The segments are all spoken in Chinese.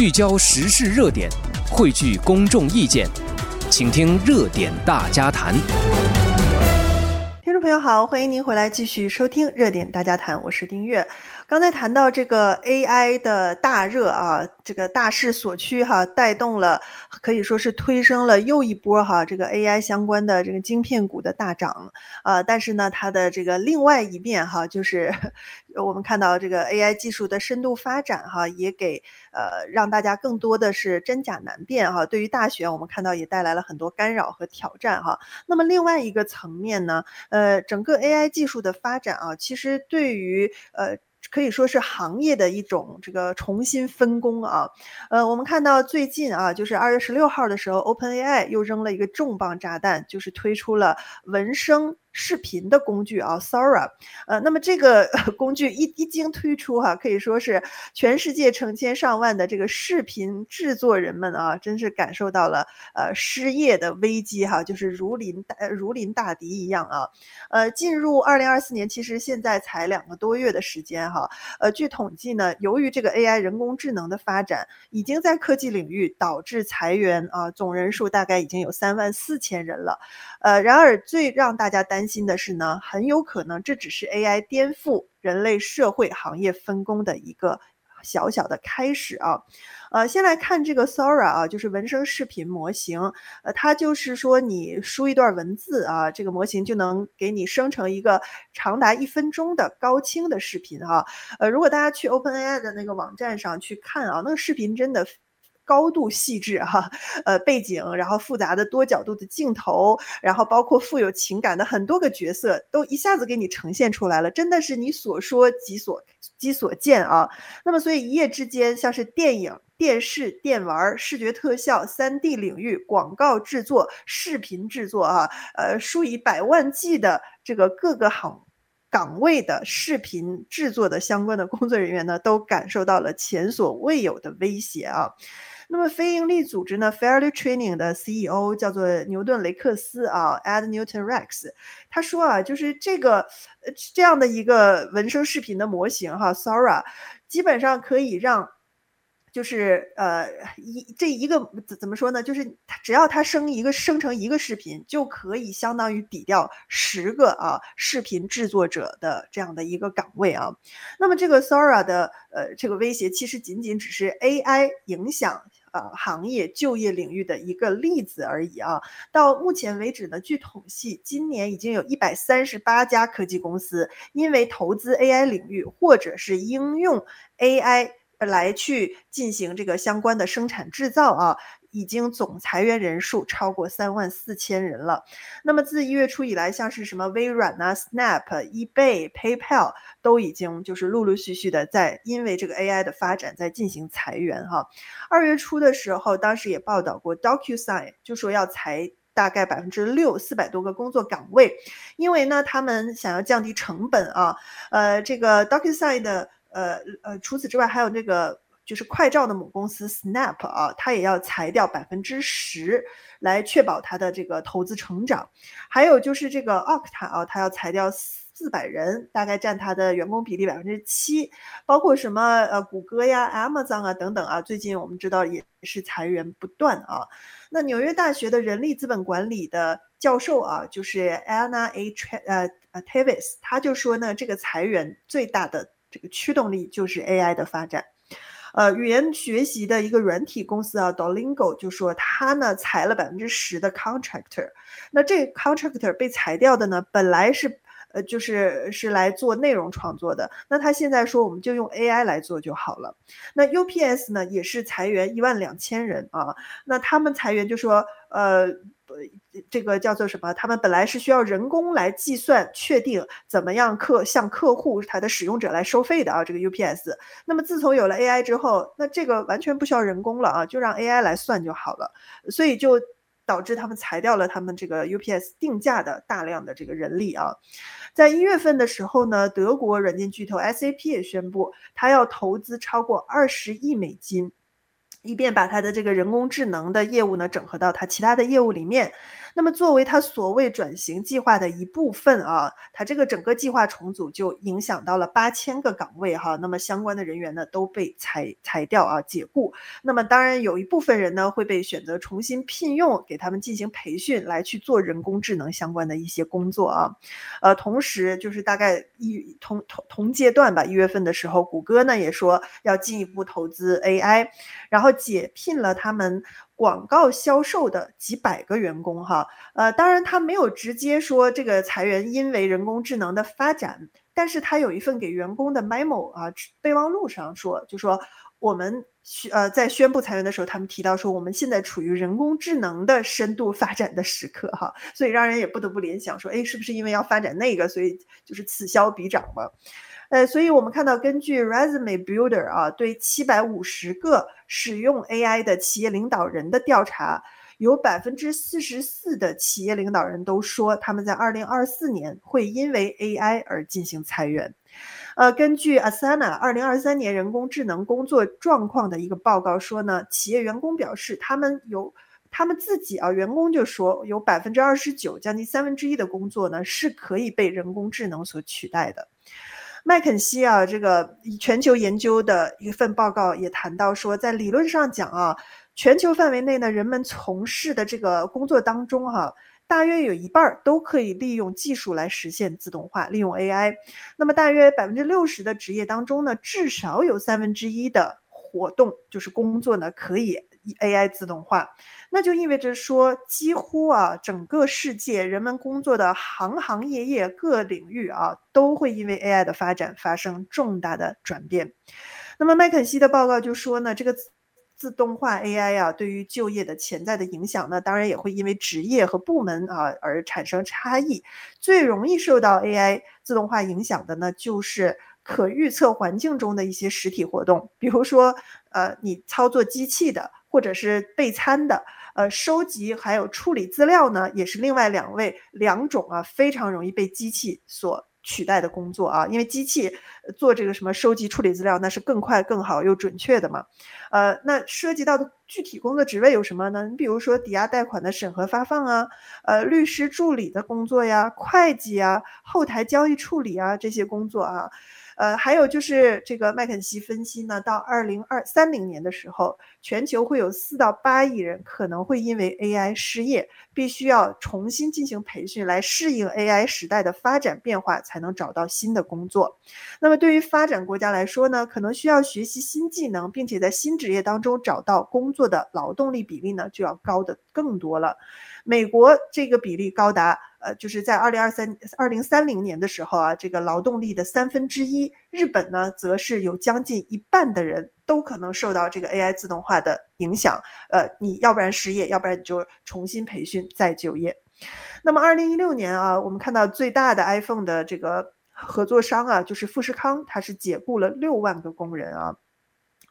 聚焦时事热点，汇聚公众意见，请听热点大家谈。听众朋友好，欢迎您回来继续收听热点大家谈，我是丁月。刚才谈到这个 AI 的大热啊，这个大势所趋哈，带动了可以说是推升了又一波哈，这个 AI 相关的这个晶片股的大涨啊。但是呢，它的这个另外一面哈，就是 我们看到这个 AI 技术的深度发展哈，也给呃让大家更多的是真假难辨哈。对于大选，我们看到也带来了很多干扰和挑战哈。那么另外一个层面呢，呃，整个 AI 技术的发展啊，其实对于呃。可以说是行业的一种这个重新分工啊，呃，我们看到最近啊，就是二月十六号的时候，OpenAI 又扔了一个重磅炸弹，就是推出了文生。视频的工具啊，Sora，呃，那么这个 工具一一经推出哈、可以说是全世界成千上万的这个视频制作人们啊，真是感受到了呃失业的危机哈、就是如临大如临大敌一样啊。呃，进入二零二四年，其实现在才两个多月的时间哈、呃，据统计呢，由于这个 AI 人工智能的发展，已经在科技领域导致裁员啊，总人数大概已经有三万四千人了。呃，然而最让大家担担心的是呢，很有可能这只是 AI 颠覆人类社会行业分工的一个小小的开始啊。呃，先来看这个 Sora 啊，就是文生视频模型。呃，它就是说你输一段文字啊，这个模型就能给你生成一个长达一分钟的高清的视频哈。呃，如果大家去 OpenAI 的那个网站上去看啊，那个视频真的。高度细致哈，呃，背景，然后复杂的多角度的镜头，然后包括富有情感的很多个角色，都一下子给你呈现出来了，真的是你所说即所即所见啊。那么，所以一夜之间，像是电影、电视、电玩、视觉特效、3D 领域、广告制作、视频制作啊，呃，数以百万计的这个各个行。岗位的视频制作的相关的工作人员呢，都感受到了前所未有的威胁啊。那么非营利组织呢，Fairly Training 的 CEO 叫做牛顿雷克斯啊，Ed Newton Rex，他说啊，就是这个呃这样的一个文生视频的模型哈，Sora，基本上可以让。就是呃一这一个怎怎么说呢？就是只要它生一个生成一个视频，就可以相当于抵掉十个啊视频制作者的这样的一个岗位啊。那么这个 Sora 的呃这个威胁，其实仅仅只是 AI 影响呃行业就业领域的一个例子而已啊。到目前为止呢，据统计，今年已经有一百三十八家科技公司因为投资 AI 领域或者是应用 AI。来去进行这个相关的生产制造啊，已经总裁员人数超过三万四千人了。那么自一月初以来，像是什么微软啊、Snap、eBay、PayPal 都已经就是陆陆续续的在因为这个 AI 的发展在进行裁员哈。二月初的时候，当时也报道过 DocuSign 就说要裁大概百分之六，四百多个工作岗位，因为呢他们想要降低成本啊。呃，这个 DocuSign 的。呃呃，除此之外，还有那个就是快照的母公司 Snap 啊，它也要裁掉百分之十，来确保它的这个投资成长。还有就是这个 Okta 啊，它要裁掉四百人，大概占它的员工比例百分之七。包括什么呃，谷歌呀、Amazon 啊等等啊，最近我们知道也是裁员不断啊。那纽约大学的人力资本管理的教授啊，就是 Anna A. 呃呃 Tavis，他就说呢，这个裁员最大的。这个驱动力就是 AI 的发展，呃，语言学习的一个软体公司啊，Dolingo 就说他呢裁了百分之十的 contractor，那这 contractor 被裁掉的呢，本来是呃就是是来做内容创作的，那他现在说我们就用 AI 来做就好了。那 UPS 呢也是裁员一万两千人啊，那他们裁员就说呃。呃这个叫做什么？他们本来是需要人工来计算、确定怎么样客向客户他的使用者来收费的啊。这个 UPS，那么自从有了 AI 之后，那这个完全不需要人工了啊，就让 AI 来算就好了。所以就导致他们裁掉了他们这个 UPS 定价的大量的这个人力啊。在一月份的时候呢，德国软件巨头 SAP 也宣布，它要投资超过二十亿美金。以便把他的这个人工智能的业务呢整合到他其他的业务里面，那么作为他所谓转型计划的一部分啊，他这个整个计划重组就影响到了八千个岗位哈。那么相关的人员呢都被裁裁掉啊，解雇。那么当然有一部分人呢会被选择重新聘用，给他们进行培训，来去做人工智能相关的一些工作啊。呃，同时就是大概一同同同阶段吧，一月份的时候，谷歌呢也说要进一步投资 AI，然后解聘了他们。广告销售的几百个员工哈，呃，当然他没有直接说这个裁员因为人工智能的发展，但是他有一份给员工的 memo 啊备忘录上说，就说我们呃在宣布裁员的时候，他们提到说我们现在处于人工智能的深度发展的时刻哈，所以让人也不得不联想说，哎，是不是因为要发展那个，所以就是此消彼长嘛？呃，所以我们看到，根据 Resume Builder 啊，对七百五十个使用 AI 的企业领导人的调查，有百分之四十四的企业领导人都说，他们在二零二四年会因为 AI 而进行裁员。呃，根据 Asana 二零二三年人工智能工作状况的一个报告说呢，企业员工表示，他们有他们自己啊，员工就说有百分之二十九，将近三分之一的工作呢是可以被人工智能所取代的。麦肯锡啊，这个全球研究的一份报告也谈到说，在理论上讲啊，全球范围内呢，人们从事的这个工作当中哈、大约有一半都可以利用技术来实现自动化，利用 AI。那么大约百分之六十的职业当中呢，至少有三分之一的活动就是工作呢，可以 AI 自动化。那就意味着说，几乎啊，整个世界人们工作的行行业业各领域啊，都会因为 AI 的发展发生重大的转变。那么麦肯锡的报告就说呢，这个自动化 AI 啊，对于就业的潜在的影响呢，当然也会因为职业和部门啊而产生差异。最容易受到 AI 自动化影响的呢，就是可预测环境中的一些实体活动，比如说呃，你操作机器的，或者是备餐的。呃，收集还有处理资料呢，也是另外两位两种啊非常容易被机器所取代的工作啊，因为机器做这个什么收集处理资料，那是更快、更好又准确的嘛。呃，那涉及到的具体工作职位有什么呢？你比如说抵押贷款的审核发放啊，呃，律师助理的工作呀，会计啊，后台交易处理啊这些工作啊。呃，还有就是这个麦肯锡分析呢，到二零二三零年的时候，全球会有四到八亿人可能会因为 AI 失业，必须要重新进行培训来适应 AI 时代的发展变化，才能找到新的工作。那么对于发展国家来说呢，可能需要学习新技能，并且在新职业当中找到工作的劳动力比例呢，就要高得更多了。美国这个比例高达。呃，就是在二零二三、二零三零年的时候啊，这个劳动力的三分之一，日本呢，则是有将近一半的人都可能受到这个 AI 自动化的影响。呃，你要不然失业，要不然你就重新培训再就业。那么二零一六年啊，我们看到最大的 iPhone 的这个合作商啊，就是富士康，它是解雇了六万个工人啊。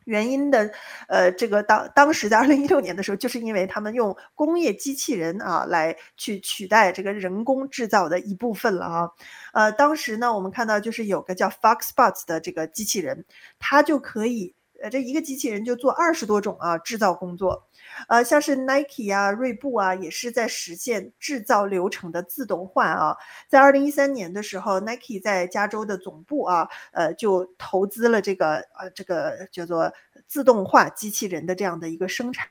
原因的，呃，这个当当时在二零一六年的时候，就是因为他们用工业机器人啊来去取代这个人工制造的一部分了啊，呃，当时呢，我们看到就是有个叫 FoxBots 的这个机器人，它就可以，呃，这一个机器人就做二十多种啊制造工作。呃，像是 Nike 啊、锐步啊，也是在实现制造流程的自动化啊。在二零一三年的时候，Nike 在加州的总部啊，呃，就投资了这个呃，这个叫做。自动化机器人的这样的一个生产，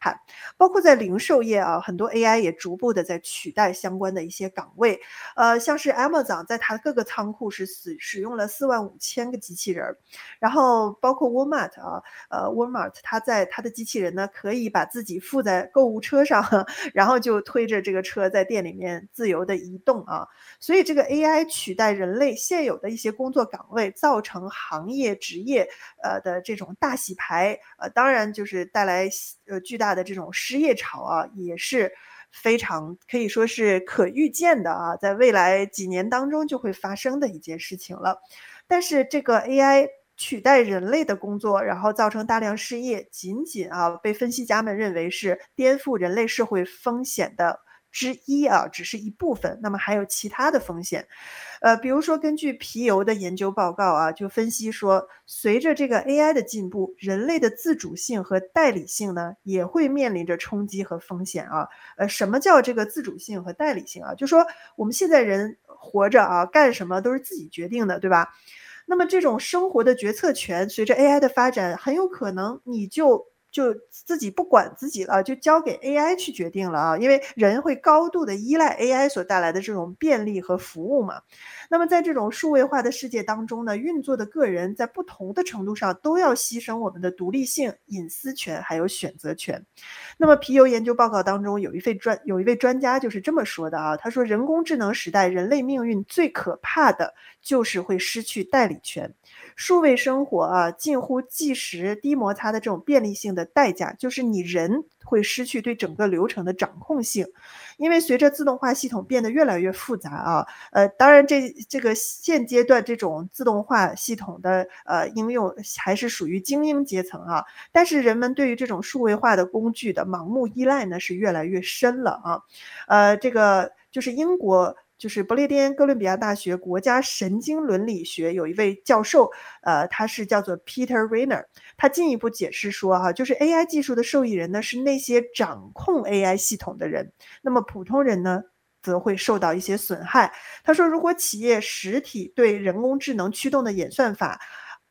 包括在零售业啊，很多 AI 也逐步的在取代相关的一些岗位。呃，像是 Amazon 在它各个仓库是使使用了四万五千个机器人，然后包括 Walmart 啊，呃，Walmart 它在它的机器人呢，可以把自己附在购物车上，然后就推着这个车在店里面自由的移动啊。所以这个 AI 取代人类现有的一些工作岗位，造成行业职业呃的这种大洗牌。呃，当然就是带来呃巨大的这种失业潮啊，也是非常可以说是可预见的啊，在未来几年当中就会发生的一件事情了。但是这个 AI 取代人类的工作，然后造成大量失业，仅仅啊被分析家们认为是颠覆人类社会风险的之一啊，只是一部分，那么还有其他的风险，呃，比如说根据皮尤的研究报告啊，就分析说，随着这个 AI 的进步，人类的自主性和代理性呢，也会面临着冲击和风险啊。呃，什么叫这个自主性和代理性啊？就说我们现在人活着啊，干什么都是自己决定的，对吧？那么这种生活的决策权，随着 AI 的发展，很有可能你就。就自己不管自己了，就交给 AI 去决定了啊！因为人会高度的依赖 AI 所带来的这种便利和服务嘛。那么在这种数位化的世界当中呢，运作的个人在不同的程度上都要牺牲我们的独立性、隐私权还有选择权。那么皮尤研究报告当中有一位专有一位专家就是这么说的啊，他说人工智能时代人类命运最可怕的就是会失去代理权。数位生活啊，近乎即时、低摩擦的这种便利性的代价，就是你人会失去对整个流程的掌控性。因为随着自动化系统变得越来越复杂啊，呃，当然这这个现阶段这种自动化系统的呃应用还是属于精英阶层啊，但是人们对于这种数位化的工具的盲目依赖呢是越来越深了啊，呃，这个就是英国。就是不列颠哥伦比亚大学国家神经伦理学有一位教授，呃，他是叫做 Peter Rainer，他进一步解释说，哈，就是 AI 技术的受益人呢是那些掌控 AI 系统的人，那么普通人呢则会受到一些损害。他说，如果企业实体对人工智能驱动的演算法，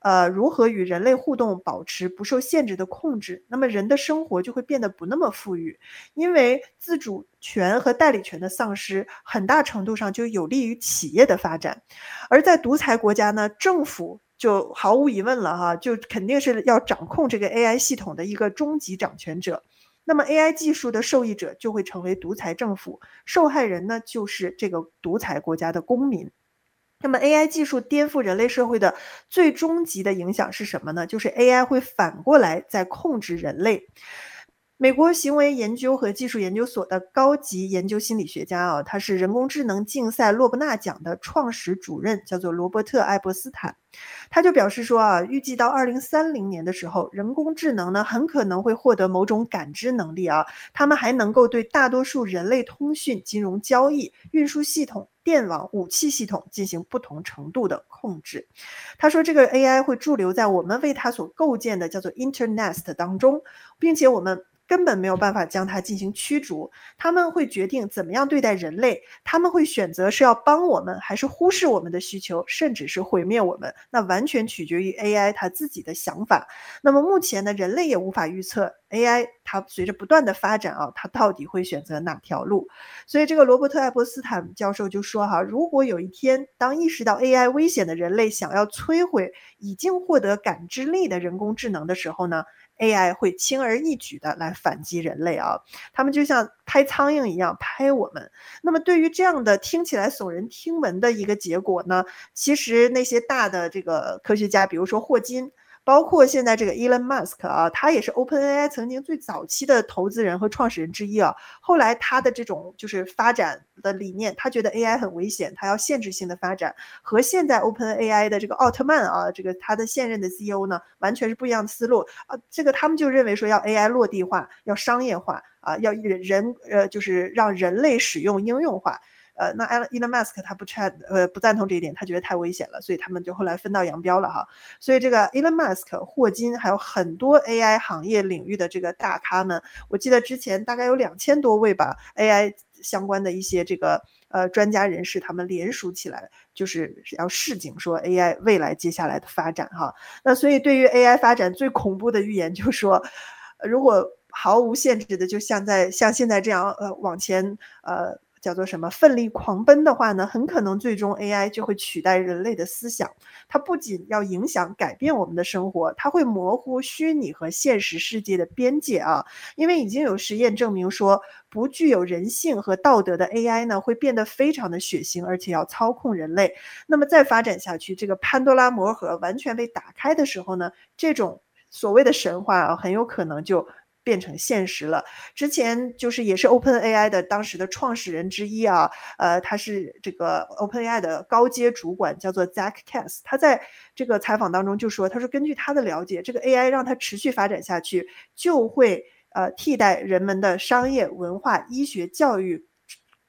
呃，如何与人类互动，保持不受限制的控制？那么人的生活就会变得不那么富裕，因为自主权和代理权的丧失，很大程度上就有利于企业的发展。而在独裁国家呢，政府就毫无疑问了哈，就肯定是要掌控这个 AI 系统的一个终极掌权者。那么 AI 技术的受益者就会成为独裁政府，受害人呢就是这个独裁国家的公民。那么，AI 技术颠覆人类社会的最终极的影响是什么呢？就是 AI 会反过来在控制人类。美国行为研究和技术研究所的高级研究心理学家啊，他是人工智能竞赛洛伯纳奖的创始主任，叫做罗伯特·艾伯斯坦。他就表示说啊，预计到二零三零年的时候，人工智能呢很可能会获得某种感知能力啊，他们还能够对大多数人类通讯、金融交易、运输系统、电网、武器系统进行不同程度的控制。他说，这个 AI 会驻留在我们为它所构建的叫做 Internet 当中，并且我们。根本没有办法将它进行驱逐，他们会决定怎么样对待人类，他们会选择是要帮我们，还是忽视我们的需求，甚至是毁灭我们，那完全取决于 AI 它自己的想法。那么目前呢，人类也无法预测 AI 它随着不断的发展啊，它到底会选择哪条路。所以这个罗伯特·艾伯斯坦教授就说哈，如果有一天当意识到 AI 危险的人类想要摧毁已经获得感知力的人工智能的时候呢，AI 会轻而易举的来反击人类啊，他们就像拍苍蝇一样拍我们。那么对于这样的听起来耸人听闻的一个结果呢，其实那些大的这个科学家，比如说霍金。包括现在这个 Elon Musk 啊，他也是 OpenAI 曾经最早期的投资人和创始人之一啊。后来他的这种就是发展的理念，他觉得 AI 很危险，他要限制性的发展，和现在 OpenAI 的这个奥特曼啊，这个他的现任的 CEO 呢，完全是不一样的思路啊。这个他们就认为说要 AI 落地化，要商业化啊，要人人呃就是让人类使用应用化。呃，那 Elon Musk 他不赞呃不赞同这一点，他觉得太危险了，所以他们就后来分道扬镳了哈。所以这个 Elon Musk、霍金还有很多 AI 行业领域的这个大咖们，我记得之前大概有两千多位吧，AI 相关的一些这个呃专家人士，他们联署起来，就是要示警说 AI 未来接下来的发展哈。那所以对于 AI 发展最恐怖的预言就是说，如果毫无限制的就像在像现在这样呃往前呃。叫做什么？奋力狂奔的话呢，很可能最终 AI 就会取代人类的思想。它不仅要影响改变我们的生活，它会模糊虚拟和现实世界的边界啊！因为已经有实验证明说，不具有人性和道德的 AI 呢，会变得非常的血腥，而且要操控人类。那么再发展下去，这个潘多拉魔盒完全被打开的时候呢，这种所谓的神话啊，很有可能就。变成现实了。之前就是也是 OpenAI 的当时的创始人之一啊，呃，他是这个 OpenAI 的高阶主管，叫做 Zach Kass。他在这个采访当中就说，他说根据他的了解，这个 AI 让它持续发展下去，就会呃替代人们的商业、文化、医学、教育。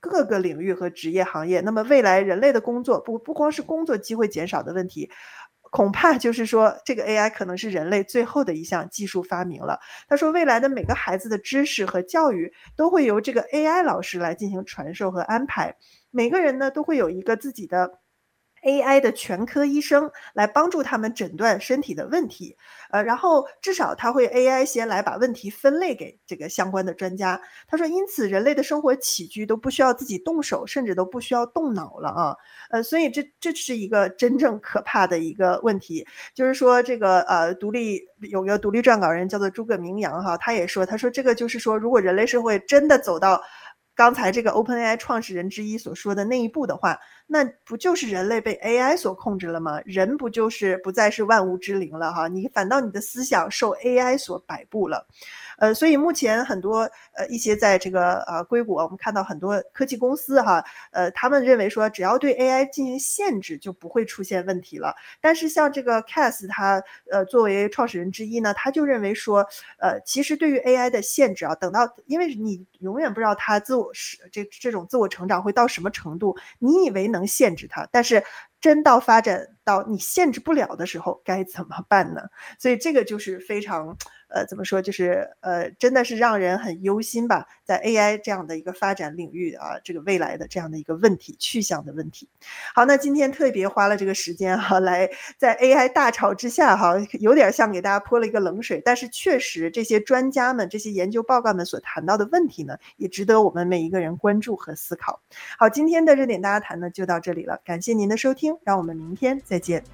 各个领域和职业行业。那么未来人类的工作不不光是工作机会减少的问题。恐怕就是说，这个 AI 可能是人类最后的一项技术发明了。他说，未来的每个孩子的知识和教育都会由这个 AI 老师来进行传授和安排，每个人呢都会有一个自己的。AI 的全科医生来帮助他们诊断身体的问题，呃，然后至少他会 AI 先来把问题分类给这个相关的专家。他说，因此人类的生活起居都不需要自己动手，甚至都不需要动脑了啊，呃，所以这这是一个真正可怕的一个问题，就是说这个呃，独立有个独立撰稿人叫做诸葛明阳哈，他也说，他说这个就是说，如果人类社会真的走到。刚才这个 OpenAI 创始人之一所说的那一步的话，那不就是人类被 AI 所控制了吗？人不就是不再是万物之灵了哈？你反倒你的思想受 AI 所摆布了。呃，所以目前很多呃一些在这个呃硅谷，我们看到很多科技公司哈，呃，他们认为说只要对 AI 进行限制，就不会出现问题了。但是像这个 Cass 他呃作为创始人之一呢，他就认为说，呃，其实对于 AI 的限制啊，等到因为你永远不知道它自我是这这种自我成长会到什么程度，你以为能限制他，但是。真到发展到你限制不了的时候，该怎么办呢？所以这个就是非常，呃，怎么说，就是呃，真的是让人很忧心吧。在 AI 这样的一个发展领域啊，这个未来的这样的一个问题去向的问题。好，那今天特别花了这个时间哈、来在 AI 大潮之下哈、有点像给大家泼了一个冷水。但是确实，这些专家们、这些研究报告们所谈到的问题呢，也值得我们每一个人关注和思考。好，今天的热点大家谈呢就到这里了，感谢您的收听。让我们明天再见。